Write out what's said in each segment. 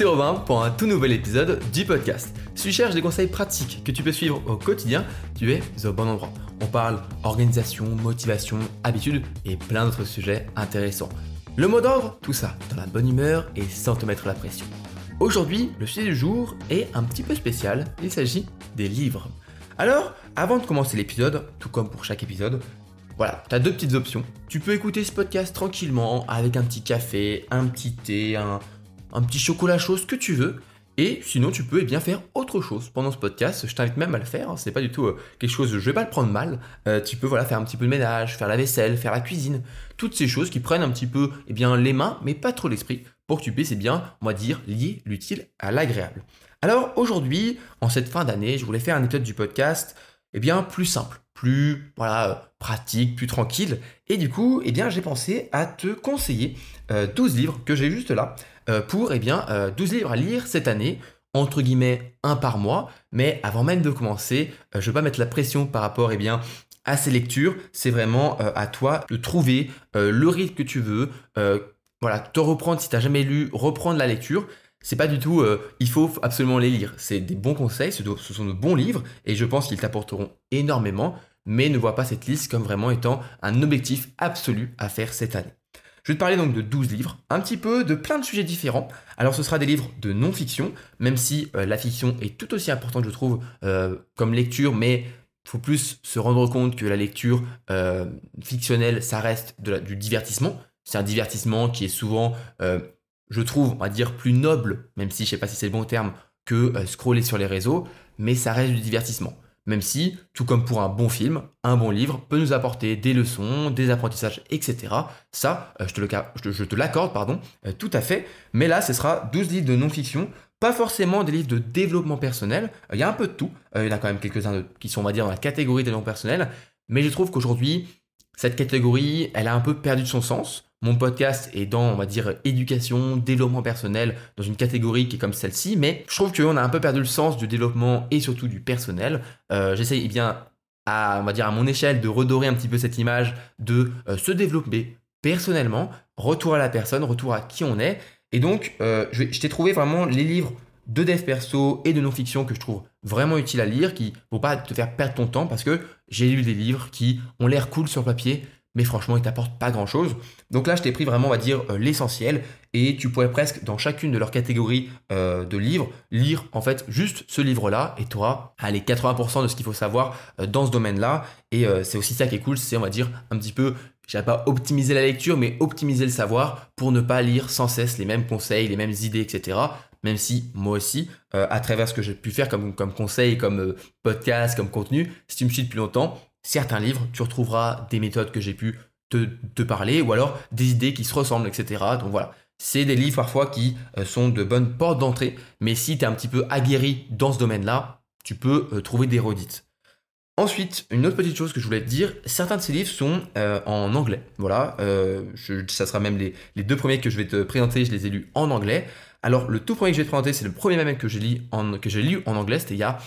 c'est Robin pour un tout nouvel épisode du podcast. Si tu cherches des conseils pratiques que tu peux suivre au quotidien, tu es au bon endroit. On parle organisation, motivation, habitude et plein d'autres sujets intéressants. Le mot d'ordre, tout ça dans la bonne humeur et sans te mettre la pression. Aujourd'hui, le sujet du jour est un petit peu spécial, il s'agit des livres. Alors, avant de commencer l'épisode, tout comme pour chaque épisode, voilà, tu as deux petites options. Tu peux écouter ce podcast tranquillement avec un petit café, un petit thé, un, un petit chocolat chaud, ce que tu veux. Et sinon, tu peux eh bien faire autre chose pendant ce podcast. Je t'invite même à le faire. Hein. C'est pas du tout euh, quelque chose. Je vais pas le prendre mal. Euh, tu peux voilà faire un petit peu de ménage, faire la vaisselle, faire la cuisine, toutes ces choses qui prennent un petit peu eh bien les mains, mais pas trop l'esprit, pour que tu puisses eh bien, on va dire, lier l'utile à l'agréable. Alors aujourd'hui, en cette fin d'année, je voulais faire un épisode du podcast eh bien plus simple, plus voilà, pratique, plus tranquille. Et du coup, eh bien, j'ai pensé à te conseiller 12 euh, livres que j'ai juste là euh, pour eh bien, 12 euh, livres à lire cette année, entre guillemets un par mois. Mais avant même de commencer, je ne veux pas mettre la pression par rapport eh bien, à ces lectures. C'est vraiment à toi de trouver le rythme que tu veux. voilà, te reprendre si tu n'as jamais lu, reprendre la lecture c'est pas du tout euh, il faut absolument les lire. C'est des bons conseils, ce, sont de bons livres et je pense qu'ils t'apporteront énormément, mais ne vois pas cette liste comme vraiment étant un objectif absolu à faire cette année. Je vais te parler donc de 12 livres, un petit peu de plein de sujets différents. Alors ce sera des livres de non-fiction, même si euh, la fiction est tout aussi importante je trouve euh, comme lecture, mais faut plus se rendre compte que la lecture fictionnelle, ça reste du divertissement. C'est un divertissement qui est souvent je trouve, on va dire, plus noble, même si je sais pas si c'est le bon terme, que euh, scroller sur les réseaux, mais ça reste du divertissement. Même si, tout comme pour un bon film, un bon livre peut nous apporter des leçons, des apprentissages, etc. Ça, euh, je te, l'accorde, pardon, euh, tout à fait. Mais là, ce sera 12 livres de non-fiction, pas forcément des livres de développement personnel. Il y a un peu de tout. Il y en a quand même quelques-uns qui sont, on va dire, dans la catégorie développement personnel. Mais je trouve qu'aujourd'hui, cette catégorie, elle a un peu perdu de son sens. Mon podcast est dans, on va dire, éducation, développement personnel, dans une catégorie qui est comme celle-ci, mais je trouve qu'on a un peu perdu le sens du développement et surtout du personnel. Euh, J'essaye eh bien, à, on va dire, à mon échelle, de redorer un petit peu cette image de euh, se développer personnellement, retour à la personne, retour à qui on est. Et donc, euh, je, t'ai trouvé vraiment les livres de dev perso et de non-fiction que je trouve vraiment utiles à lire, qui ne vont pas te faire perdre ton temps parce que j'ai lu des livres qui ont l'air cool sur papier, mais franchement, ils t'apportent pas grand chose. Donc là, je t'ai pris vraiment, on va dire, euh, l'essentiel, et tu pourrais presque, dans chacune de leurs catégories euh, de livres, lire en fait juste ce livre-là, et tu auras les 80% de ce qu'il faut savoir euh, dans ce domaine-là. Et c'est aussi ça qui est cool, c'est, on va dire, un petit peu, je pas optimiser la lecture, mais optimiser le savoir pour ne pas lire sans cesse les mêmes conseils, les mêmes idées, etc même si moi aussi, à travers ce que j'ai pu faire comme, comme conseil, comme podcast, comme contenu, si tu me suis depuis longtemps, certains livres, tu retrouveras des méthodes que j'ai pu te, parler ou alors des idées qui se ressemblent, etc. Donc voilà. C'est des livres parfois qui euh, sont de bonnes portes d'entrée, mais si tu es un petit peu aguerri dans ce domaine-là, tu peux euh, trouver des redites. Ensuite, une autre petite chose que je voulais te dire, certains de ces livres sont euh, en anglais. Voilà, ça sera même les, deux premiers que je vais te présenter, je les ai lus en anglais. Alors, le tout premier que je vais te présenter, c'est le premier même que j'ai lu en, anglais, c'était il y a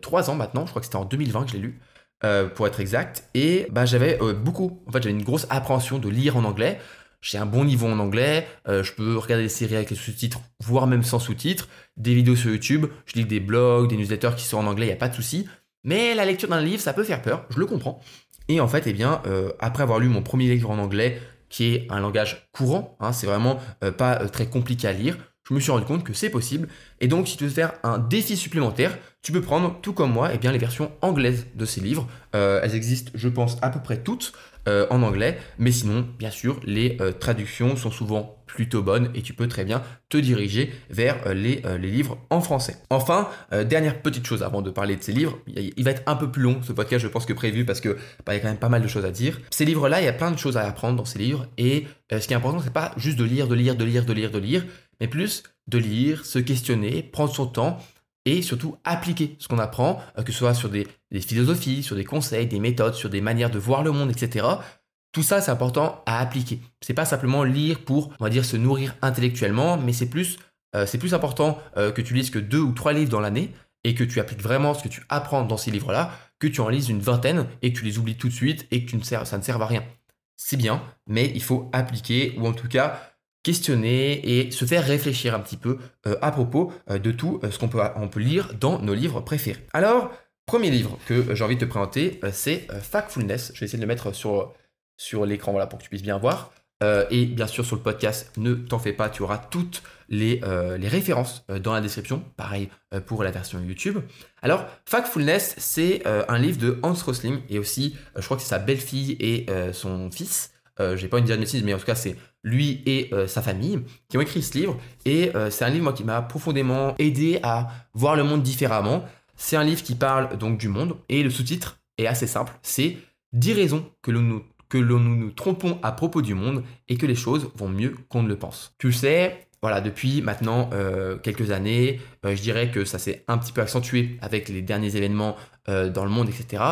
trois ans maintenant, je crois que c'était en 2020 que je l'ai lu. Euh, pour être exact. Et bah, j'avais euh, beaucoup, en fait, j'avais une grosse appréhension de lire en anglais. J'ai un bon niveau en anglais, euh, je peux regarder des séries avec les sous-titres, voire même sans sous-titres, des vidéos sur YouTube, je lis des blogs, des newsletters qui sont en anglais, il n'y a pas de souci. Mais la lecture d'un livre, ça peut faire peur, je le comprends. Et en fait, eh bien, après avoir lu mon premier livre en anglais, qui est un langage courant, hein, c'est vraiment pas très compliqué à lire, je me suis rendu compte que c'est possible. Et donc, si tu veux faire un défi supplémentaire, tu peux prendre, tout comme moi, eh bien, les versions anglaises de ces livres. Euh, elles existent, je pense, à peu près toutes euh, en anglais. Mais sinon, bien sûr, les euh, traductions sont souvent plutôt bonnes et tu peux très bien te diriger vers les, les, livres en français. Enfin, dernière petite chose avant de parler de ces livres, il va être un peu plus long ce podcast, je pense, que prévu parce que bah, il y a quand même pas mal de choses à dire. Ces livres-là, il y a plein de choses à apprendre dans ces livres et ce qui est important, c'est pas juste de lire, de lire, de lire, de lire, de lire mais plus de lire, se questionner, prendre son temps et surtout appliquer ce qu'on apprend, euh, que ce soit sur des, philosophies, sur des conseils, des méthodes, sur des manières de voir le monde, etc. Tout ça, c'est important à appliquer. C'est pas simplement lire pour, on va dire, se nourrir intellectuellement, mais c'est plus, euh, c'est plus important euh, que tu lises que deux ou trois livres dans l'année et que tu appliques vraiment ce que tu apprends dans ces livres-là, que tu en lises une vingtaine et que tu les oublies tout de suite et que tu ne ça ne serve à rien. C'est bien, mais il faut appliquer ou en tout cas questionner et se faire réfléchir un petit peu à propos de tout ce qu'on peut, on peut lire dans nos livres préférés. Alors, premier livre que j'ai envie de te présenter, c'est Factfulness. Je vais essayer de le mettre sur, sur l'écran voilà, pour que tu puisses bien voir. Euh, et bien sûr, sur le podcast, ne t'en fais pas, tu auras toutes les, euh, références euh, dans la description. Pareil pour la version YouTube. Alors, Factfulness, c'est un livre de Hans Rosling et aussi, je crois que c'est sa belle-fille et son fils. J'ai pas une dire de mais en tout cas, c'est lui et sa famille qui ont écrit ce livre. Et c'est un livre moi, qui m'a profondément aidé à voir le monde différemment. C'est un livre qui parle donc du monde et le sous-titre est assez simple. C'est 10 raisons que l'on nous que nous nous trompons à propos du monde et que les choses vont mieux qu'on ne le pense. Tu le sais, voilà, depuis maintenant euh, quelques années, euh, je dirais que ça s'est un petit peu accentué avec les derniers événements euh, dans le monde, etc.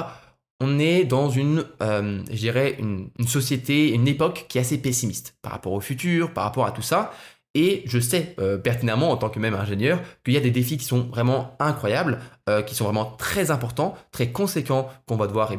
On est dans une, je dirais, une, société, une époque qui est assez pessimiste par rapport au futur, par rapport à tout ça. Et je sais pertinemment, en tant que même ingénieur, qu'il y a des défis qui sont vraiment incroyables, qui sont vraiment très importants, très conséquents, qu'on va devoir eh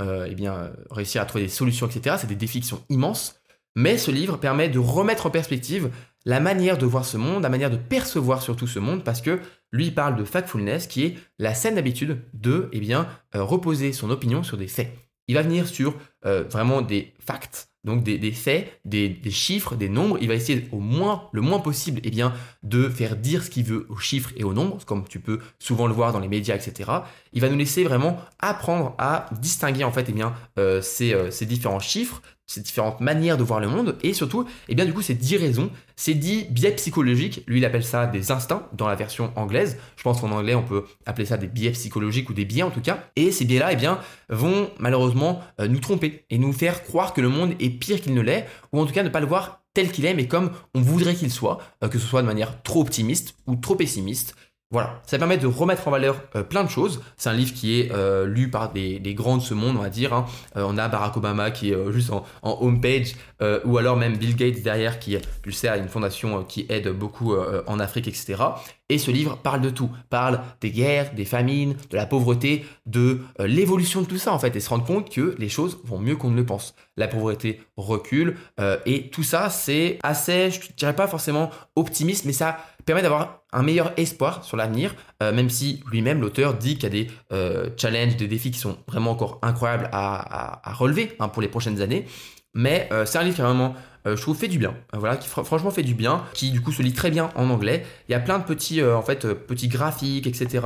euh, eh réussir à trouver des solutions, etc. C'est des défis qui sont immenses. Mais ce livre permet de remettre en perspective la manière de voir ce monde, la manière de percevoir surtout ce monde, parce que lui il parle de factfulness, qui est la saine habitude de eh bien, euh, reposer son opinion sur des faits. Il va venir sur euh, vraiment des facts, donc des, faits, des, chiffres, des nombres. Il va essayer au moins, le moins possible, eh bien, de faire dire ce qu'il veut aux chiffres et aux nombres, comme tu peux souvent le voir dans les médias, etc. Il va nous laisser vraiment apprendre à distinguer en fait, eh bien, euh, euh, ces différents chiffres, ces différentes manières de voir le monde et surtout, eh bien du coup, ces 10 raisons, ces 10 biais psychologiques, lui il appelle ça des instincts dans la version anglaise. Je pense qu'en anglais, on peut appeler ça des biais psychologiques ou des biais en tout cas. Et ces biais-là, eh vont malheureusement euh, nous tromper et nous faire croire que le monde est pire qu'il ne l'est ou en tout cas ne pas le voir tel qu'il est, mais comme on voudrait qu'il soit, que ce soit de manière trop optimiste ou trop pessimiste. Voilà, ça permet de remettre en valeur euh, plein de choses. C'est un livre qui est euh, lu par des, grands de ce monde, on va dire. Hein. Euh, on a Barack Obama qui est juste en, en homepage, ou alors même Bill Gates derrière qui, tu le sais, a une fondation qui aide beaucoup en Afrique, etc. Et ce livre parle de tout, parle des guerres, des famines, de la pauvreté, de l'évolution de tout ça en fait, et se rendre compte que les choses vont mieux qu'on ne le pense. La pauvreté recule, et tout ça c'est assez, je dirais pas forcément optimiste, mais ça permet d'avoir un meilleur espoir sur l'avenir, euh, même si lui-même, l'auteur, dit qu'il y a des euh, challenges, des défis qui sont vraiment encore incroyables à, relever hein, pour les prochaines années. Mais euh, c'est un livre qui vraiment, je trouve, fait du bien. voilà, qui franchement fait du bien, qui du coup se lit très bien en anglais. Il y a plein de petits, en fait, petits graphiques, etc.,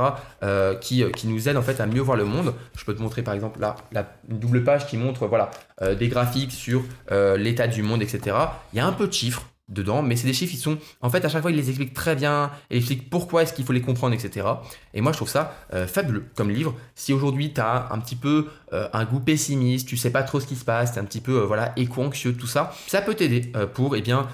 qui, qui, nous aident en fait à mieux voir le monde. Je peux te montrer par exemple là, la, double page qui montre, voilà, des graphiques sur l'état du monde, etc. Il y a un peu de chiffres dedans, mais c'est des chiffres qui sont, en fait, à chaque fois, il les explique très bien, il explique pourquoi est-ce qu'il faut les comprendre, etc. Et moi, je trouve ça euh, fabuleux comme livre. Si aujourd'hui, tu as un petit peu euh, un goût pessimiste, tu sais pas trop ce qui se passe, tu un petit peu, euh, voilà, éco-anxieux, tout ça, ça peut t'aider pour, eh bien,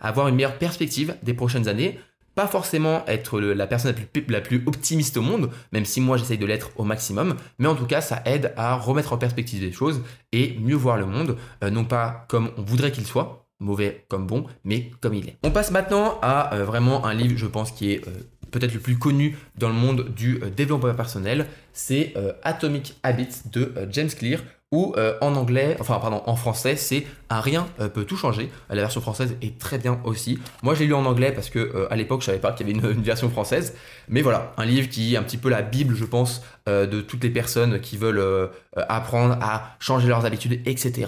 avoir une meilleure perspective des prochaines années. Pas forcément être la personne la plus, optimiste au monde, même si moi j'essaye de l'être au maximum, mais en tout cas ça aide à remettre en perspective des choses et mieux voir le monde, non pas comme on voudrait qu'il soit, mauvais comme bon, mais comme il est. On passe maintenant à euh, vraiment un livre, je pense, qui est euh, peut-être le plus connu dans le monde du euh, développement personnel. C'est Atomic Habits de James Clear, ou en anglais, enfin pardon, en français, c'est Un rien peut tout changer. La version française est très bien aussi. Moi, j'ai lu en anglais parce que à l'époque, je savais pas qu'il y avait une, une, version française. Mais voilà, un livre qui est un petit peu la bible, je pense, de toutes les personnes qui veulent apprendre à changer leurs habitudes, etc.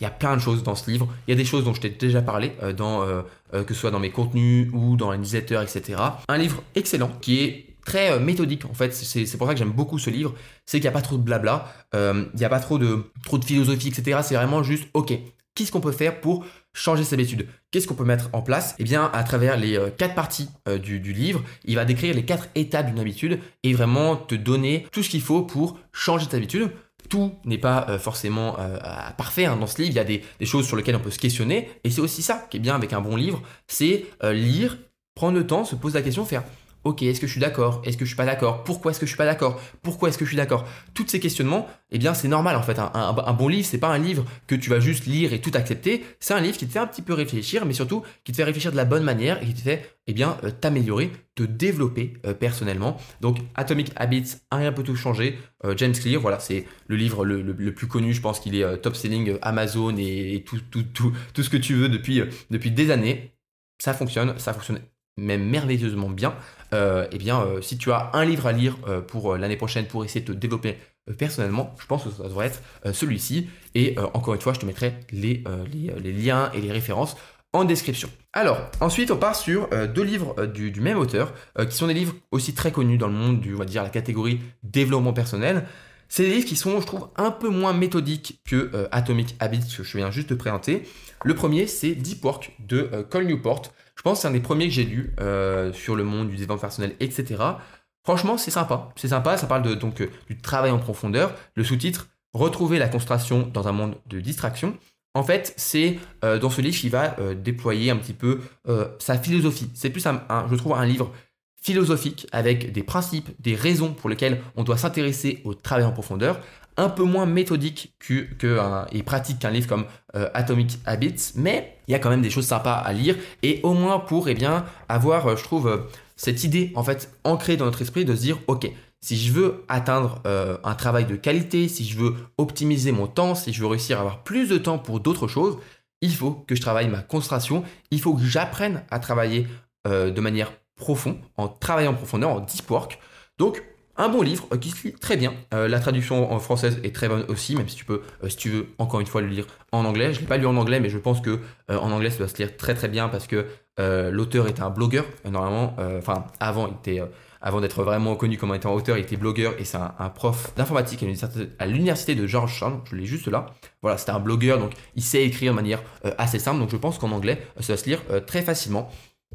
Il y a plein de choses dans ce livre. Il y a des choses dont je t'ai déjà parlé, euh, euh, euh, que ce soit dans mes contenus ou dans les newsletters, etc. Un livre excellent qui est très méthodique en fait. C'est pour ça que j'aime beaucoup ce livre. C'est qu'il n'y a pas trop de blabla, il n'y a pas trop de, trop de philosophie, etc. C'est vraiment juste, ok, qu'est-ce qu'on peut faire pour changer ses habitudes? Qu'est-ce qu'on peut mettre en place? Eh bien, à travers les quatre parties du, du, livre, il va décrire les quatre étapes d'une habitude et vraiment te donner tout ce qu'il faut pour changer ta habitude tout n'est pas euh, forcément euh, parfait hein. dans ce livre. Il y a des, choses sur lesquelles on peut se questionner. Et c'est aussi ça qui est bien avec un bon livre, c'est euh, lire, prendre le temps, se poser la question, faire ok, est-ce que je suis d'accord? Est-ce que je suis pas d'accord? Pourquoi est-ce que je suis pas d'accord? Pourquoi est-ce que je suis d'accord? Tous ces questionnements, eh bien c'est normal en fait. Un, bon livre, c'est pas un livre que tu vas juste lire et tout accepter. C'est un livre qui te fait un petit peu réfléchir, mais surtout qui te fait réfléchir de la bonne manière et qui te fait eh bien euh, t'améliorer, te développer euh, personnellement. Donc Atomic Habits, rien peut tout changer. Euh, James Clear, voilà, c'est le livre le, plus connu. Je pense qu'il est top selling Amazon et, tout, tout, tout, tout ce que tu veux depuis des années. Ça fonctionne, ça fonctionne même merveilleusement bien, euh, eh bien, euh, si tu as un livre à lire euh, pour l'année prochaine pour essayer de te développer personnellement, je pense que ça devrait être celui-ci. Et encore une fois, je te mettrai les, liens et les références en description. Alors, ensuite, on part sur deux livres du, du, même auteur, qui sont des livres aussi très connus dans le monde du, on va dire, la catégorie développement personnel. C'est des livres qui sont, je trouve, un peu moins méthodiques que Atomic Habits, que je viens juste de présenter. Le premier, c'est Deep Work de Cole Newport. C'est un des premiers que j'ai lu euh, sur le monde du développement personnel, etc. Franchement, c'est sympa. C'est sympa, ça parle donc euh, du travail en profondeur. Le sous-titre Retrouver la concentration dans un monde de distraction. En fait, c'est euh, dans ce livre qu'il va déployer un petit peu sa philosophie. C'est plus, un, je trouve, un livre philosophique avec des principes, des raisons pour lesquelles on doit s'intéresser au travail en profondeur, un peu moins méthodique que, et pratique qu'un livre comme euh, Atomic Habits, mais il y a quand même des choses sympas à lire et au moins pour eh bien avoir, euh, je trouve, euh, cette idée en fait ancrée dans notre esprit de se dire ok, si je veux atteindre un travail de qualité, si je veux optimiser mon temps, si je veux réussir à avoir plus de temps pour d'autres choses, il faut que je travaille ma concentration, il faut que j'apprenne à travailler de manière profonde, en travaillant en profondeur, en deep work. Donc un bon livre euh, qui se lit très bien. Euh, la traduction en française est très bonne aussi, même si tu peux, euh, si tu veux, encore une fois le lire en anglais. Je l'ai pas lu en anglais, mais je pense que en anglais ça doit se lire très très bien parce que l'auteur était un blogueur. normalement, avant, d'être vraiment connu comme étant auteur, il était blogueur et c'est un, prof d'informatique à l'université de Georgetown. Je l'ai juste là. Voilà, c'était un blogueur, donc il sait écrire de manière assez simple. Donc je pense qu'en anglais, ça va se lire très facilement.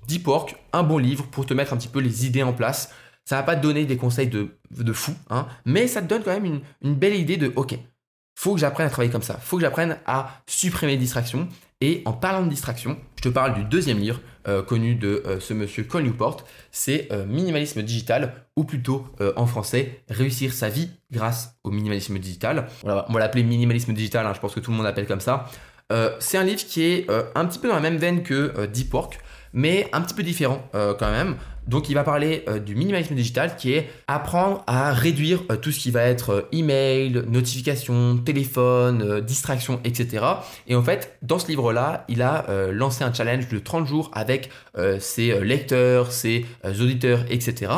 Deep Work, un bon livre pour te mettre un petit peu les idées en place. Ça va pas te donner des conseils de, de fou, hein, mais ça te donne quand même une, belle idée de OK, faut que j'apprenne à travailler comme ça, faut que j'apprenne à supprimer les distractions. Et en parlant de distractions, je te parle du deuxième livre euh, connu de euh, ce monsieur Cole Newport, c'est euh, Minimalisme digital, ou plutôt en français, Réussir sa vie grâce au minimalisme digital. on va l'appeler minimalisme digital, hein, je pense que tout le monde l'appelle comme ça. c'est un livre qui est un petit peu dans la même veine que Deep Work, mais un petit peu différent quand même. Donc il va parler euh, du minimalisme digital qui est apprendre à réduire euh, tout ce qui va être euh, email, notification, téléphone, distraction, etc. Et en fait, dans ce livre-là, il a lancé un challenge de 30 jours avec ses lecteurs, ses auditeurs, etc.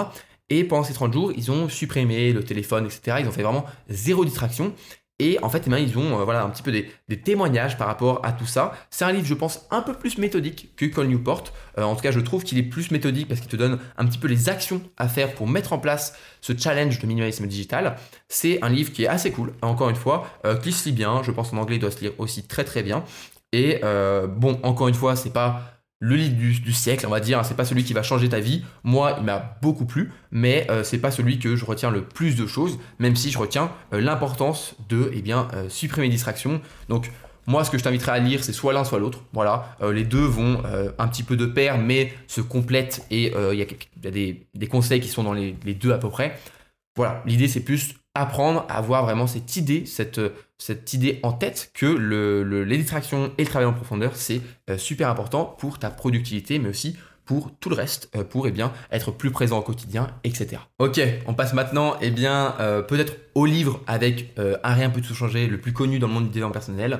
Et pendant ces 30 jours, ils ont supprimé le téléphone, etc. Ils ont fait vraiment zéro distraction. Et en fait, eh ils ont euh, voilà, un petit peu des, témoignages par rapport à tout ça. C'est un livre, je pense, un peu plus méthodique que Cole Newport. Euh, en tout cas, je trouve qu'il est plus méthodique parce qu'il te donne un petit peu les actions à faire pour mettre en place ce challenge de minimalisme digital. C'est un livre qui est assez cool, encore une fois, euh, qui se lit bien. Je pense en anglais, il doit se lire aussi très très bien. Et bon, encore une fois, c'est pas le livre du, siècle, on va dire. C'est pas celui qui va changer ta vie. Moi, il m'a beaucoup plu, mais euh, c'est pas celui que je retiens le plus de choses, même si je retiens euh, l'importance de eh bien, euh, supprimer les distractions. Donc, moi, ce que je t'inviterais à lire, c'est soit l'un, soit l'autre. Voilà, les deux vont un petit peu de pair, mais se complètent et il y a, des, conseils qui sont dans les, les deux à peu près. Voilà, l'idée, c'est plus apprendre à avoir vraiment cette idée, cette, cette idée en tête que le, les distractions et le travail en profondeur, c'est euh, super important pour ta productivité, mais aussi pour tout le reste, euh, pour eh bien, être plus présent au quotidien, etc. Ok, on passe maintenant eh bien, euh, peut-être au livre avec Un rien peut tout changer, le plus connu dans le monde du développement personnel.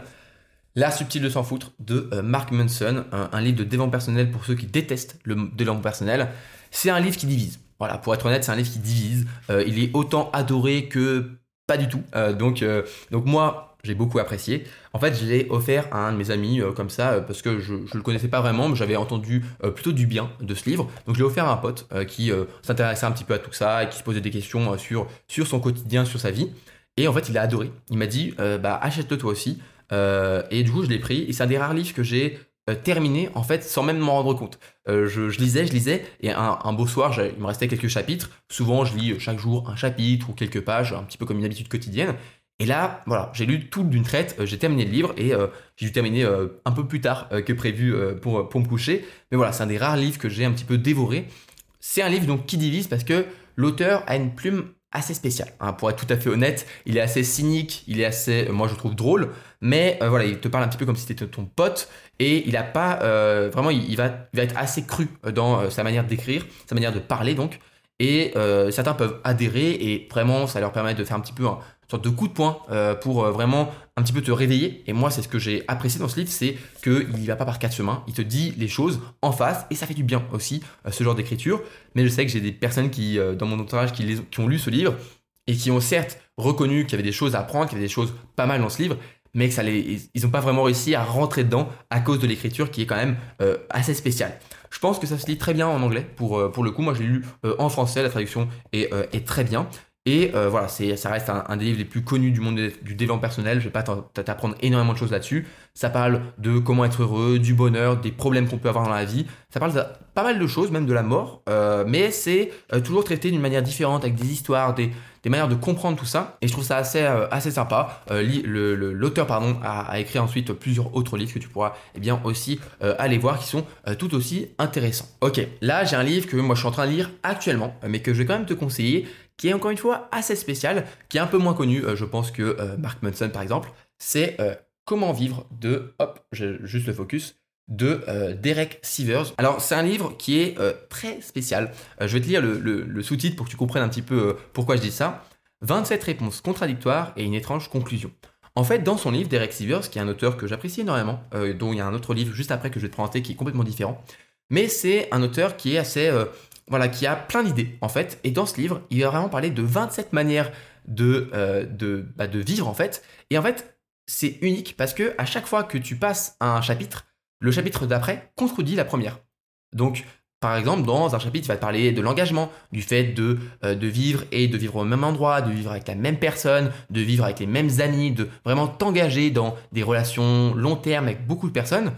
L'art subtil de s'en foutre de Mark Manson, un, un, livre de développement personnel pour ceux qui détestent le développement personnel. C'est un livre qui divise. Voilà, pour être honnête, c'est un livre qui divise. il est autant adoré que pas du tout. Euh, donc, euh, donc moi, j'ai beaucoup apprécié. En fait, je l'ai offert à un de mes amis euh, comme ça parce que je, ne le connaissais pas vraiment, mais j'avais entendu plutôt du bien de ce livre. Donc, je l'ai offert à un pote qui s'intéressait un petit peu à tout ça et qui se posait des questions sur, sur son quotidien, sur sa vie. Et en fait, il a adoré. Il m'a dit, bah, achète-le toi aussi. et du coup, je l'ai pris. Et c'est un des rares livres que j'ai euh, terminé en fait sans même m'en rendre compte. Euh, je, lisais, je lisais, et un, beau soir, il me restait quelques chapitres. Souvent, je lis euh, chaque jour un chapitre ou quelques pages, un petit peu comme une habitude quotidienne. Et là, voilà, j'ai lu tout d'une traite, j'ai terminé le livre et j'ai dû terminer un peu plus tard que prévu pour, pour me coucher. Mais voilà, c'est un des rares livres que j'ai un petit peu dévoré. c'est un livre donc qui divise parce que l'auteur a une plume assez spéciale. Hein. pour être tout à fait honnête, il est assez cynique, il est assez, moi je trouve drôle, mais euh, voilà, il te parle un petit peu comme si c'était ton pote et il a pas euh, vraiment, il, va, être assez cru dans euh, sa manière d'écrire, sa manière de parler donc. Et certains peuvent adhérer et vraiment ça leur permet de faire un petit peu un sorte de coup de poing pour vraiment un petit peu te réveiller. Et moi, c'est ce que j'ai apprécié dans ce livre, c'est qu'il n'y va pas par quatre chemins, il te dit les choses en face, et ça fait du bien aussi, ce genre d'écriture. Mais je sais que j'ai des personnes qui, dans mon entourage qui ont lu ce livre, et qui ont certes reconnu qu'il y avait des choses à apprendre, qu'il y avait des choses pas mal dans ce livre, mais que ça les, ils n'ont pas vraiment réussi à rentrer dedans à cause de l'écriture qui est quand même euh, assez spéciale. Je pense que ça se lit très bien en anglais pour, pour le coup. Moi, je l'ai lu en français, la traduction est, est très bien. Et euh, voilà, ça reste un, des livres les plus connus du monde du développement personnel. Je vais pas t'apprendre énormément de choses là-dessus. Ça parle de comment être heureux, du bonheur, des problèmes qu'on peut avoir dans la vie. Ça parle de pas mal de choses, même de la mort. Euh, mais c'est euh, toujours traité d'une manière différente, avec des histoires, des, des, manières de comprendre tout ça. Et je trouve ça assez, assez sympa. l'auteur pardon a, écrit ensuite plusieurs autres livres que tu pourras eh bien aussi aller voir, qui sont tout aussi intéressants. Ok, là j'ai un livre que moi je suis en train de lire actuellement, mais que je vais quand même te conseiller qui est encore une fois assez spécial, qui est un peu moins connu, euh, je pense, que euh, Mark Manson par exemple. C'est euh, Comment vivre de, hop, j'ai juste le focus, de Derek Sivers. Alors c'est un livre qui est très spécial. je vais te lire le, sous-titre pour que tu comprennes un petit peu pourquoi je dis ça. 27 réponses contradictoires et une étrange conclusion. En fait, dans son livre, Derek Sivers, qui est un auteur que j'apprécie énormément, dont il y a un autre livre juste après que je vais te présenter qui est complètement différent, mais c'est un auteur qui est assez voilà, qui a plein d'idées en fait. Et dans ce livre, il va vraiment parler de 27 manières de, euh, bah, de vivre en fait. Et en fait, c'est unique parce que à chaque fois que tu passes un chapitre, le chapitre d'après contredit la première. Donc, par exemple, dans un chapitre, il va te parler de l'engagement, du fait de, euh, de vivre et de vivre au même endroit, de vivre avec la même personne, de vivre avec les mêmes amis, de vraiment t'engager dans des relations long terme avec beaucoup de personnes.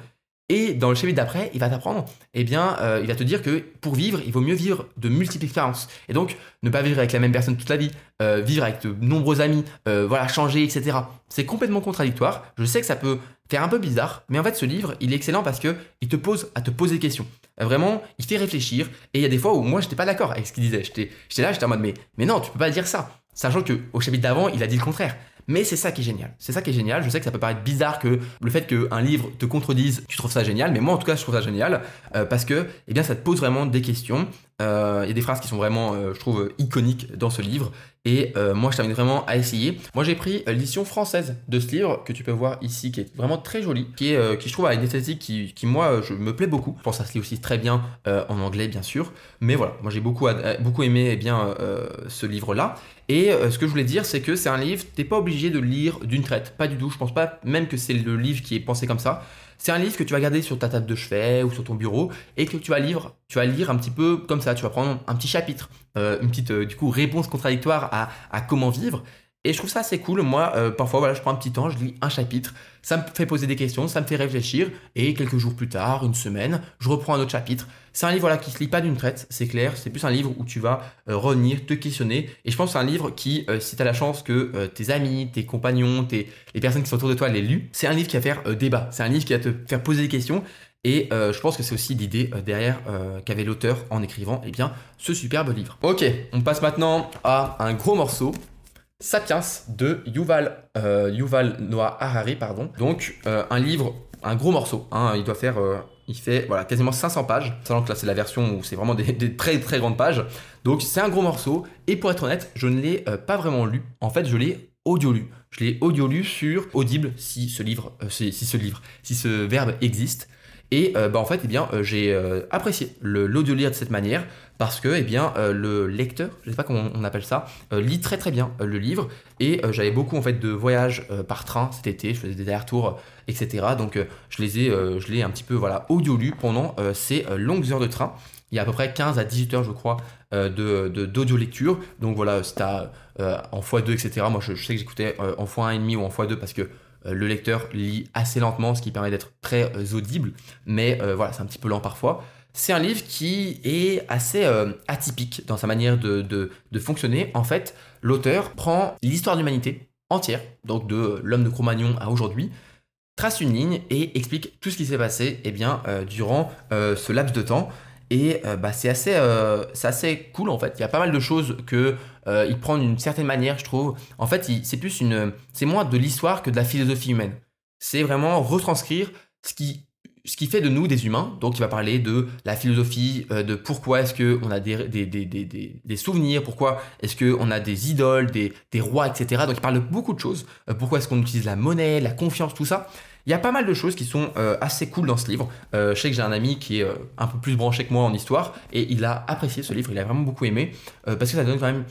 Et dans le chapitre d'après, il va t'apprendre, eh bien, euh, il va te dire que pour vivre, il vaut mieux vivre de multiples expériences. Et donc, ne pas vivre avec la même personne toute la vie, euh, vivre avec de nombreux amis, euh, voilà, changer, etc. C'est complètement contradictoire. Je sais que ça peut faire un peu bizarre, mais en fait, ce livre, il est excellent parce que il te pose à te poser des questions. Vraiment, il fait réfléchir. Et il y a des fois où moi, j'étais pas d'accord avec ce qu'il disait. J'étais là, j'étais en mode, mais, mais non, tu peux pas dire ça. Sachant que au chapitre d'avant, il a dit le contraire. Mais c'est ça qui est génial. C'est ça qui est génial. Je sais que ça peut paraître bizarre que le fait qu'un livre te contredise, tu trouves ça génial, mais moi en tout cas je trouve ça génial euh, parce que eh bien ça te pose vraiment des questions. Euh, il y a des phrases qui sont vraiment, euh, je trouve, iconiques dans ce livre. Et moi, je t'invite vraiment à essayer. Moi, j'ai pris l'édition française de ce livre que tu peux voir ici, qui est vraiment très jolie, qui est, qui je trouve a une esthétique qui, qui, moi, je me plaît beaucoup. Je pense que ça se lit aussi très bien en anglais, bien sûr. Mais voilà, moi j'ai beaucoup, beaucoup aimé eh bien ce livre-là. Et euh, ce que je voulais dire, c'est que c'est un livre, t'es pas obligé de lire d'une traite, pas du tout. Je pense pas même que c'est le livre qui est pensé comme ça. C'est un livre que tu vas garder sur ta table de chevet ou sur ton bureau et que tu vas lire, tu vas lire un petit peu comme ça. Tu vas prendre un petit chapitre, euh, une petite euh, réponse contradictoire à comment vivre et je trouve ça assez cool. Moi, euh, parfois, je prends un petit temps, je lis un chapitre, ça me fait poser des questions, ça me fait réfléchir, et quelques jours plus tard, une semaine, je reprends un autre chapitre. C'est un livre voilà, qui se lit pas d'une traite, c'est clair. C'est plus un livre où tu vas euh, revenir, te questionner. Et je pense que c'est un livre qui, euh, si tu as la chance que tes amis, tes compagnons, tes, les personnes qui sont autour de toi l'aient lu, c'est un livre qui va faire débat. C'est un livre qui va te faire poser des questions. Et je pense que c'est aussi l'idée derrière qu'avait l'auteur en écrivant eh bien, ce superbe livre. Ok, on passe maintenant à un gros morceau Sapiens de Yuval, euh, Yuval Noah Harari, pardon. Donc euh, un livre, un gros morceau. Hein, il doit faire, euh, il fait voilà quasiment 500 pages. Sachant que là c'est la version où c'est vraiment des, très très grandes pages. Donc c'est un gros morceau. Et pour être honnête, je ne l'ai pas vraiment lu. En fait, je l'ai audio lu. Je l'ai audio lu sur Audible si ce livre, si, ce livre, si ce verbe existe. Et bah, en fait, eh bien, j'ai apprécié l'audio lire de cette manière parce que eh bien, euh, le lecteur, je ne sais pas comment on appelle ça, euh, lit très très bien euh, le livre. Et j'avais beaucoup en fait de voyages par train cet été, je faisais des allers-retours, etc. Donc je les ai, je l'ai un petit peu voilà, audio lu pendant ces longues heures de train. Il y a à peu près 15 à 18 heures, je crois, de, d'audio lecture. Donc voilà, c'est en x2, etc. Moi, je, sais que j'écoutais en x1,5 ou en x2 parce que le lecteur lit assez lentement, ce qui permet d'être très audible. Mais voilà, c'est un petit peu lent parfois. C'est un livre qui est assez euh, atypique dans sa manière de, fonctionner. En fait, l'auteur prend l'histoire de l'humanité entière, donc de l'homme de Cro-Magnon à aujourd'hui, trace une ligne et explique tout ce qui s'est passé eh bien, euh, durant euh, ce laps de temps. Et bah, c'est assez, assez cool en fait. Il y a pas mal de choses que il prend d'une certaine manière, je trouve. En fait, c'est plus une, c'est moins de l'histoire que de la philosophie humaine. C'est vraiment retranscrire ce qui ce qui fait de nous des humains. Donc, il va parler de la philosophie, euh, de pourquoi est-ce qu'on a des, des, des, des, souvenirs, pourquoi est-ce qu'on a des idoles, des, rois, etc. Donc, il parle de beaucoup de choses. Euh, pourquoi est-ce qu'on utilise la monnaie, la confiance, tout ça. Il y a pas mal de choses qui sont euh, assez cool dans ce livre. je sais que j'ai un ami qui est un peu plus branché que moi en histoire et il a apprécié ce livre, il a vraiment beaucoup aimé parce que ça donne quand même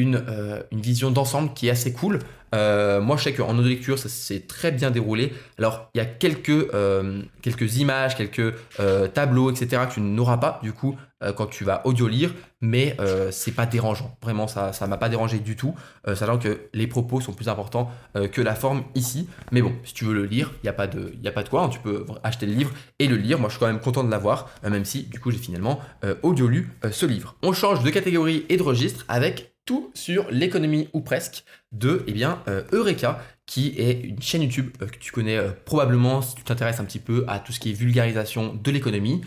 une, une vision d'ensemble qui est assez cool. Euh, moi, je sais qu'en audio-lecture, ça s'est très bien déroulé. Alors, il y a quelques, euh, quelques images, quelques euh, tableaux, etc. que tu n'auras pas, du coup, quand tu vas audio-lire, mais c'est pas dérangeant. Vraiment, ça ça m'a pas dérangé du tout, sachant que les propos sont plus importants que la forme ici. Mais bon, si tu veux le lire, il n'y a, pas de, a pas de quoi. Hein. tu peux acheter le livre et le lire. Moi, je suis quand même content de l'avoir, même si, du coup, j'ai finalement audio-lu ce livre. On change de catégorie et de registre avec tout sur l'économie ou presque de eh bien, euh, Eureka, qui est une chaîne YouTube euh, que tu connais euh, probablement si tu t'intéresses un petit peu à tout ce qui est vulgarisation de l'économie.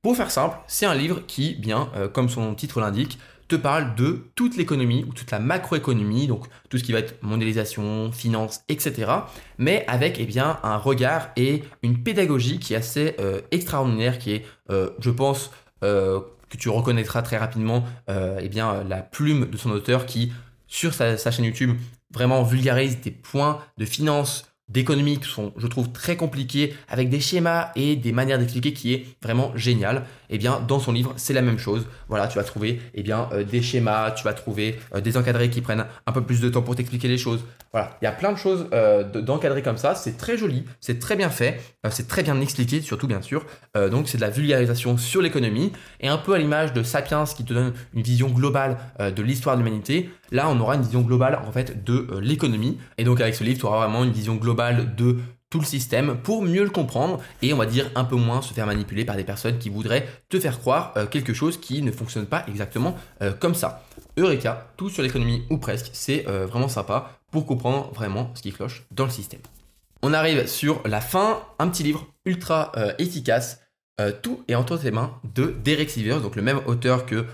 Pour faire simple, c'est un livre qui, bien, comme son titre l'indique, te parle de toute l'économie ou toute la macroéconomie, donc tout ce qui va être mondialisation, finance, etc. Mais avec eh bien, un regard et une pédagogie qui est assez extraordinaire, qui est, je pense, que tu reconnaîtras très rapidement euh, eh bien, la plume de son auteur qui, sur sa, sa chaîne YouTube, vraiment vulgarise des points de finance, d'économie qui sont, je trouve, très compliqués, avec des schémas et des manières d'expliquer qui est vraiment génial. Eh bien, dans son livre, c'est la même chose. Voilà, tu vas trouver eh bien, euh, des schémas, tu vas trouver euh, des encadrés qui prennent un peu plus de temps pour t'expliquer les choses. Voilà, il y a plein de choses euh, d'encadrés comme ça. C'est très joli, c'est très bien fait, c'est très bien expliqué, surtout bien sûr. donc, c'est de la vulgarisation sur l'économie et un peu à l'image de Sapiens qui te donne une vision globale de l'histoire de l'humanité. Là, on aura une vision globale en fait de l'économie. Et donc, avec ce livre, tu auras vraiment une vision globale de tout le système pour mieux le comprendre et on va dire un peu moins se faire manipuler par des personnes qui voudraient te faire croire euh, quelque chose qui ne fonctionne pas exactement euh, comme ça. Eureka, tout sur l'économie ou presque, c'est euh, vraiment sympa pour comprendre vraiment ce qui cloche dans le système. On arrive sur la fin, un petit livre ultra efficace. tout est entre tes mains de Derek Sivers, donc le même auteur que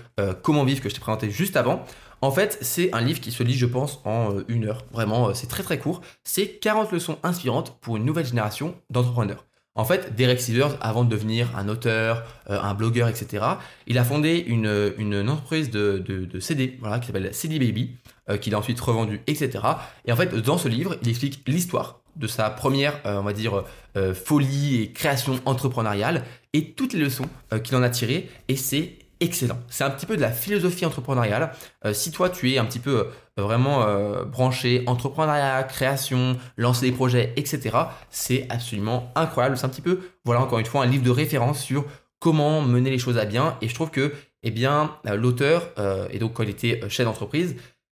Comment vivre que je t'ai présenté juste avant. En fait, c'est un livre qui se lit, je pense, en euh, une heure. Vraiment, euh, c'est très très court. C'est 40 leçons inspirantes pour une nouvelle génération d'entrepreneurs. En fait, Derek Sivers, avant de devenir un auteur, euh, un blogueur, etc., il a fondé une, entreprise de, CD, voilà, qui s'appelle CD Baby, qu'il a ensuite revendu, etc. Et en fait, dans ce livre, il explique l'histoire de sa première, on va dire, folie et création entrepreneuriale et toutes les leçons qu'il en a tirées. Et c'est excellent. C'est un petit peu de la philosophie entrepreneuriale. Euh, si toi tu es un petit peu euh, vraiment euh, branché entrepreneuriat, création, lancer des projets, etc., c'est absolument incroyable. C'est un petit peu, voilà encore une fois, un livre de référence sur comment mener les choses à bien. Et je trouve que, eh bien, l'auteur, et donc quand il était chef d'entreprise,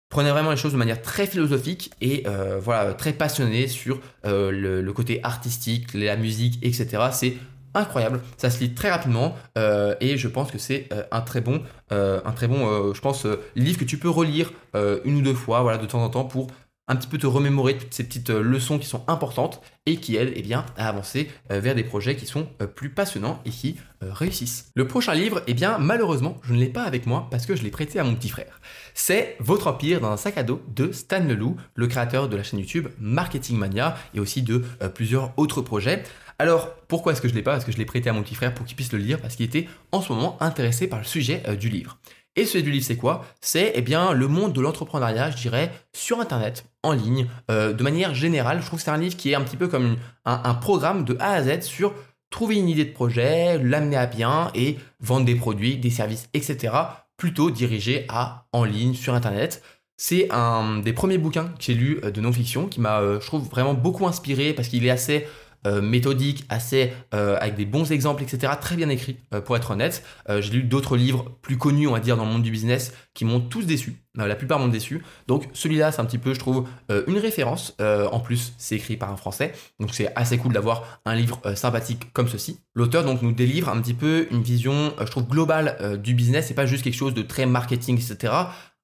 prenait vraiment les choses de manière très philosophique et voilà très passionné sur le, le, côté artistique, la musique, etc. C'est incroyable. Ça se lit très rapidement euh, et je pense que c'est euh, un très bon, euh, un très bon, je pense, livre que tu peux relire une ou deux fois, voilà, de temps en temps pour un petit peu te remémorer toutes ces petites leçons qui sont importantes et qui aident eh bien, à avancer vers des projets qui sont plus passionnants et qui réussissent. Le prochain livre, eh bien, malheureusement, je ne l'ai pas avec moi parce que je l'ai prêté à mon petit frère. C'est Votre Empire dans un sac à dos de Stan Leloup, le créateur de la chaîne YouTube Marketing Mania et aussi de plusieurs autres projets. Alors, pourquoi est-ce que je l'ai pas? Parce que je l'ai prêté à mon petit frère pour qu'il puisse le lire, parce qu'il était en ce moment intéressé par le sujet euh, du livre. Et ce sujet du livre, c'est quoi? C'est eh bien le monde de l'entrepreneuriat, je dirais, sur Internet, en ligne, euh, de manière générale. Je trouve que c'est un livre qui est un petit peu comme un, programme de A à Z sur trouver une idée de projet, l'amener à bien et vendre des produits, des services, etc. Plutôt dirigé à en ligne, sur Internet. C'est un des premiers bouquins que j'ai lu euh, de non-fiction qui m'a, je trouve, vraiment beaucoup inspiré parce qu'il est assez euh, méthodique, assez euh, avec des bons exemples, etc. Très bien écrit, euh, pour être honnête. J'ai lu d'autres livres plus connus, on va dire, dans le monde du business, qui m'ont tous déçu. la plupart m'ont déçu. Donc celui-là, c'est un petit peu, je trouve, une référence. en plus, c'est écrit par un Français, donc c'est assez cool d'avoir un livre sympathique comme ceci. L'auteur donc nous délivre un petit peu une vision, je trouve, globale du business. C'est pas juste quelque chose de très marketing, etc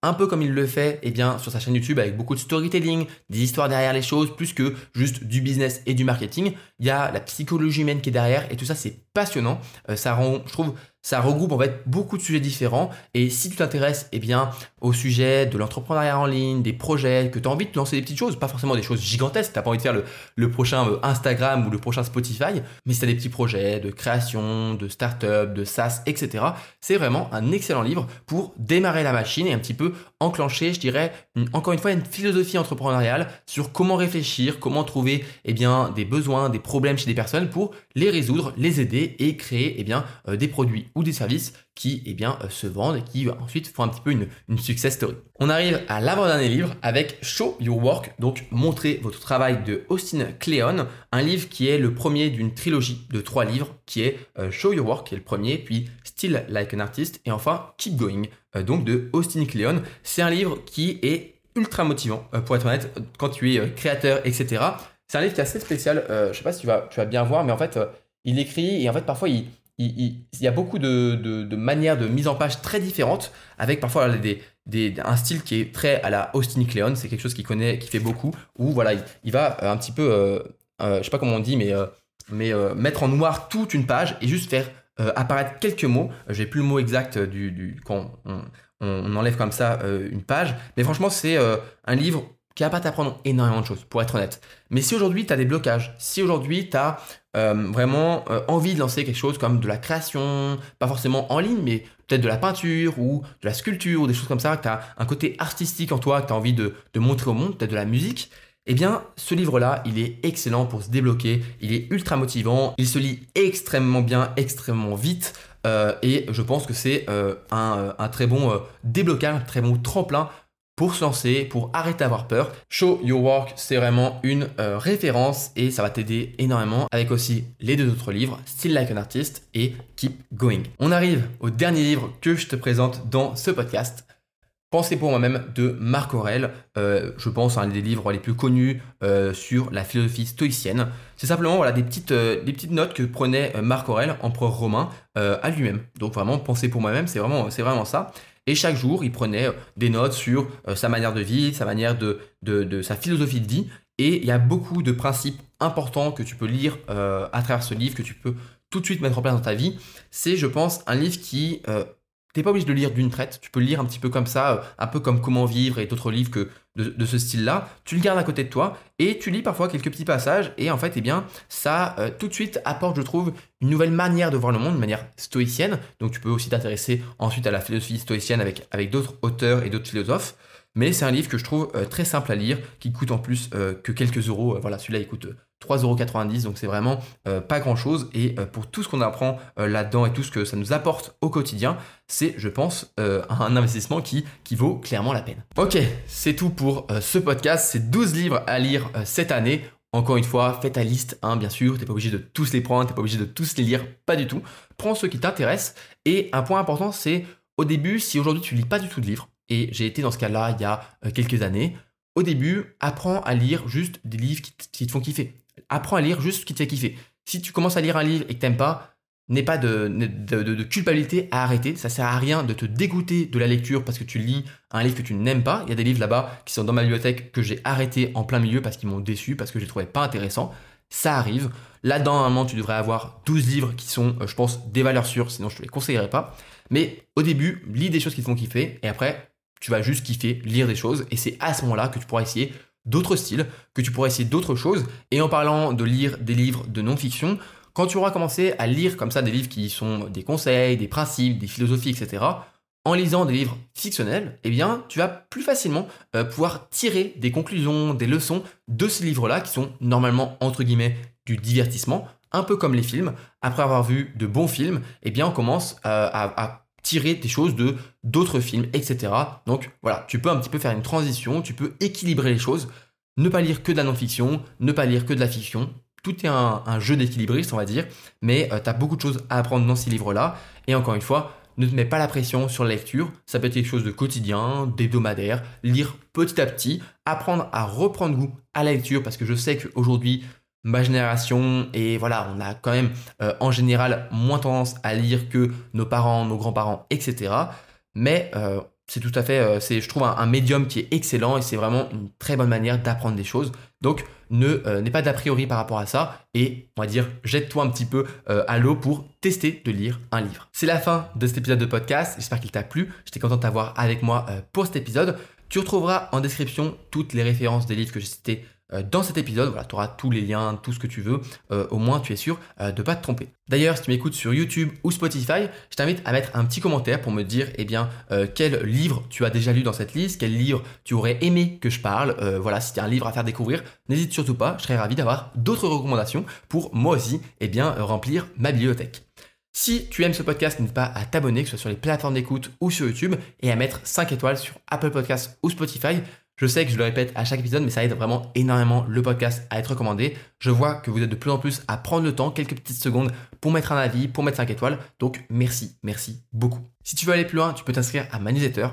un peu comme il le fait eh bien, sur sa chaîne YouTube avec beaucoup de storytelling, des histoires derrière les choses, plus que juste du business et du marketing. Il y a la psychologie humaine qui est derrière et tout ça c'est passionnant. ça rend, je trouve, ça regroupe en fait beaucoup de sujets différents. Et si tu t'intéresses eh bien, au sujet de l'entrepreneuriat en ligne, des projets, que tu as envie de lancer des petites choses, pas forcément des choses gigantesques, tu n'as pas envie de faire le, prochain euh, Instagram ou le prochain Spotify, mais si tu as des petits projets de création, de start-up, de SaaS, etc., c'est vraiment un excellent livre pour démarrer la machine et un petit peu enclencher, je dirais, encore une fois, une philosophie entrepreneuriale sur comment réfléchir, comment trouver eh bien, des besoins, des problèmes chez des personnes pour les résoudre, les aider et créer eh bien, euh, des produits ou des services qui eh bien, euh, se vendent et qui euh, ensuite font un petit peu une, une success story. On arrive à l'avant-dernier livre avec Show Your Work, donc montrer votre travail de Austin Kleon, un livre qui est le premier d'une trilogie de trois livres qui est euh, Show Your Work, qui est le premier, puis Still Like an Artist et enfin Keep Going, donc de Austin Kleon. C'est un livre qui est ultra motivant, pour être honnête, quand tu es créateur, etc. C'est un livre qui est assez spécial, je sais pas si tu vas, tu vas bien voir, mais en fait, il écrit et en fait parfois il y a beaucoup de, manières de mise en page très différentes, avec parfois un style qui est très à la Austin Kleon, c'est quelque chose qu'il connaît, qui fait beaucoup, où voilà, il, va euh, un petit peu, euh, euh, je sais pas comment on dit, mais, mais mettre en noir toute une page et juste faire apparaître quelques mots. J'ai plus le mot exact du, quand on, on, enlève comme ça une page, mais franchement c'est un livre qui va pas t'apprendre énormément de choses, pour être honnête. Mais si aujourd'hui tu as des blocages, si aujourd'hui tu as euh, vraiment euh, envie de lancer quelque chose comme de la création, pas forcément en ligne, mais peut-être de la peinture ou de la sculpture ou des choses comme ça, que tu as un côté artistique en toi, que tu as envie de, montrer au monde, peut-être de la musique, eh bien, ce livre-là, il est excellent pour se débloquer, il est ultra motivant, il se lit extrêmement bien, extrêmement vite, euh, et je pense que c'est un, un, très bon déblocage, un très bon tremplin pour se lancer, pour arrêter d'avoir peur. Show Your Work, c'est vraiment une euh, référence et ça va t'aider énormément avec aussi les deux autres livres, Still Like an Artist et Keep Going. On arrive au dernier livre que je te présente dans ce podcast. Pensez pour moi-même de Marc Aurel, euh, je pense un des livres les plus connus euh, sur la philosophie stoïcienne. C'est simplement voilà, des, petites, des petites notes que prenait Marc Aurel, empereur romain, à lui-même. Donc vraiment, pensez pour moi-même, c'est vraiment, c'est vraiment ça. Et chaque jour, il prenait euh, des notes sur euh, sa manière de vivre, sa manière de, sa philosophie de vie. Et il y a beaucoup de principes importants que tu peux lire euh, à travers ce livre, que tu peux tout de suite mettre en place dans ta vie. C'est, je pense, un livre qui T'es pas obligé de lire d'une traite, tu peux le lire un petit peu comme ça, un peu comme Comment vivre et d'autres livres que de, ce style-là. Tu le gardes à côté de toi et tu lis parfois quelques petits passages et en fait, eh bien, ça tout de suite apporte, je trouve, une nouvelle manière de voir le monde, une manière stoïcienne. Donc, tu peux aussi t'intéresser ensuite à la philosophie stoïcienne avec, avec d'autres auteurs et d'autres philosophes. Mais c'est un livre que je trouve très simple à lire, qui coûte en plus que quelques euros. voilà, celui-là, il coûte 3,90€, donc c'est vraiment euh, pas grand-chose. Et euh, pour tout ce qu'on apprend euh, là-dedans et tout ce que ça nous apporte au quotidien, c'est, je pense, un investissement qui, qui vaut clairement la peine. Ok, c'est tout pour ce podcast. C'est 12 livres à lire cette année. Encore une fois, fais ta liste, hein, bien sûr. T'es pas obligé de tous les prendre, t'es pas obligé de tous les lire, pas du tout. Prends ceux qui t'intéressent. Et un point important, c'est au début, si aujourd'hui tu lis pas du tout de livres, et j'ai été dans ce cas-là il y a quelques années, au début, apprends à lire juste des livres qui te font kiffer apprends à lire juste ce qui te fait kiffer. Si tu commences à lire un livre et que t'aimes pas, n'aie pas de, de, culpabilité à arrêter. Ça sert à rien de te dégoûter de la lecture parce que tu lis un livre que tu n'aimes pas. Il y a des livres là-bas qui sont dans ma bibliothèque que j'ai arrêté en plein milieu parce qu'ils m'ont déçu, parce que je les trouvais pas intéressants. Ça arrive. Là-dedans, normalement, tu devrais avoir 12 livres qui sont, euh, je pense, des valeurs sûres, sinon je te les conseillerais pas. Mais au début, lis des choses qui te font kiffer et après, tu vas juste kiffer, lire des choses. Et c'est à ce moment-là que tu pourras essayer d'autres styles, que tu pourrais essayer d'autres choses. Et en parlant de lire des livres de non-fiction, quand tu auras commencé à lire comme ça des livres qui sont des conseils, des principes, des philosophies, etc., en lisant des livres fictionnels, eh bien, tu vas plus facilement euh, pouvoir tirer des conclusions, des leçons de ces livres-là qui sont normalement, entre guillemets, du divertissement, un peu comme les films. Après avoir vu de bons films, eh bien, on commence euh, à tirer des choses de d'autres films, etc. Donc voilà, tu peux un petit peu faire une transition, tu peux équilibrer les choses, ne pas lire que de la non-fiction, ne pas lire que de la fiction. Tout est un, jeu d'équilibriste, on va dire, mais euh, tu as beaucoup de choses à apprendre dans ces livres-là. Et encore une fois, ne te mets pas la pression sur la lecture, ça peut être quelque chose de quotidien, d'hebdomadaire, lire petit à petit, apprendre à reprendre goût à la lecture, parce que je sais qu'aujourd'hui, ma génération et voilà, on a quand même euh, en général moins tendance à lire que nos parents, nos grands-parents, etc. Mais euh, c'est tout à fait, euh, c'est, je trouve un, médium qui est excellent et c'est vraiment une très bonne manière d'apprendre des choses. Donc, ne n'aie pas d'a priori par rapport à ça et on va dire jette-toi un petit peu à l'eau pour tester de lire un livre. C'est la fin de cet épisode de podcast. J'espère qu'il t'a plu. J'étais content de avec moi pour cet épisode. Tu retrouveras en description toutes les références des livres que j'ai cités dans cet épisode. Tu auras tous les liens, tout ce que tu veux. Euh, au moins, tu es sûr euh, de ne pas te tromper. D'ailleurs, si tu m'écoutes sur YouTube ou Spotify, je t'invite à mettre un petit commentaire pour me dire eh bien, quel livre tu as déjà lu dans cette liste, quel livre tu aurais aimé que je parle. voilà, si tu as un livre à faire découvrir, n'hésite surtout pas. Je serais ravi d'avoir d'autres recommandations pour moi aussi eh bien, remplir ma bibliothèque. Si tu aimes ce podcast, n'hésite pas à t'abonner, que ce soit sur les plateformes d'écoute ou sur YouTube, et à mettre 5 étoiles sur Apple Podcasts ou Spotify. Je sais que je le répète à chaque épisode, mais ça aide vraiment énormément le podcast à être recommandé. Je vois que vous êtes de plus en plus à prendre le temps, quelques petites secondes pour mettre un avis, pour mettre 5 étoiles. Donc merci, merci beaucoup. Si tu veux aller plus loin, tu peux t'inscrire à ma newsletter,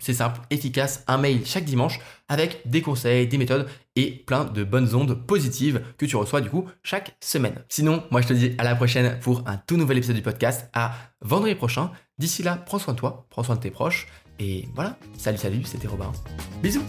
C'est simple, efficace, un mail chaque dimanche avec des conseils, des méthodes et plein de bonnes ondes positives que tu reçois du coup chaque semaine. Sinon, moi je te dis à la prochaine pour un tout nouvel épisode du podcast à vendredi prochain. D'ici là, prends soin de toi, prends soin de tes proches et voilà, salut salut, c'était Robin. Bisous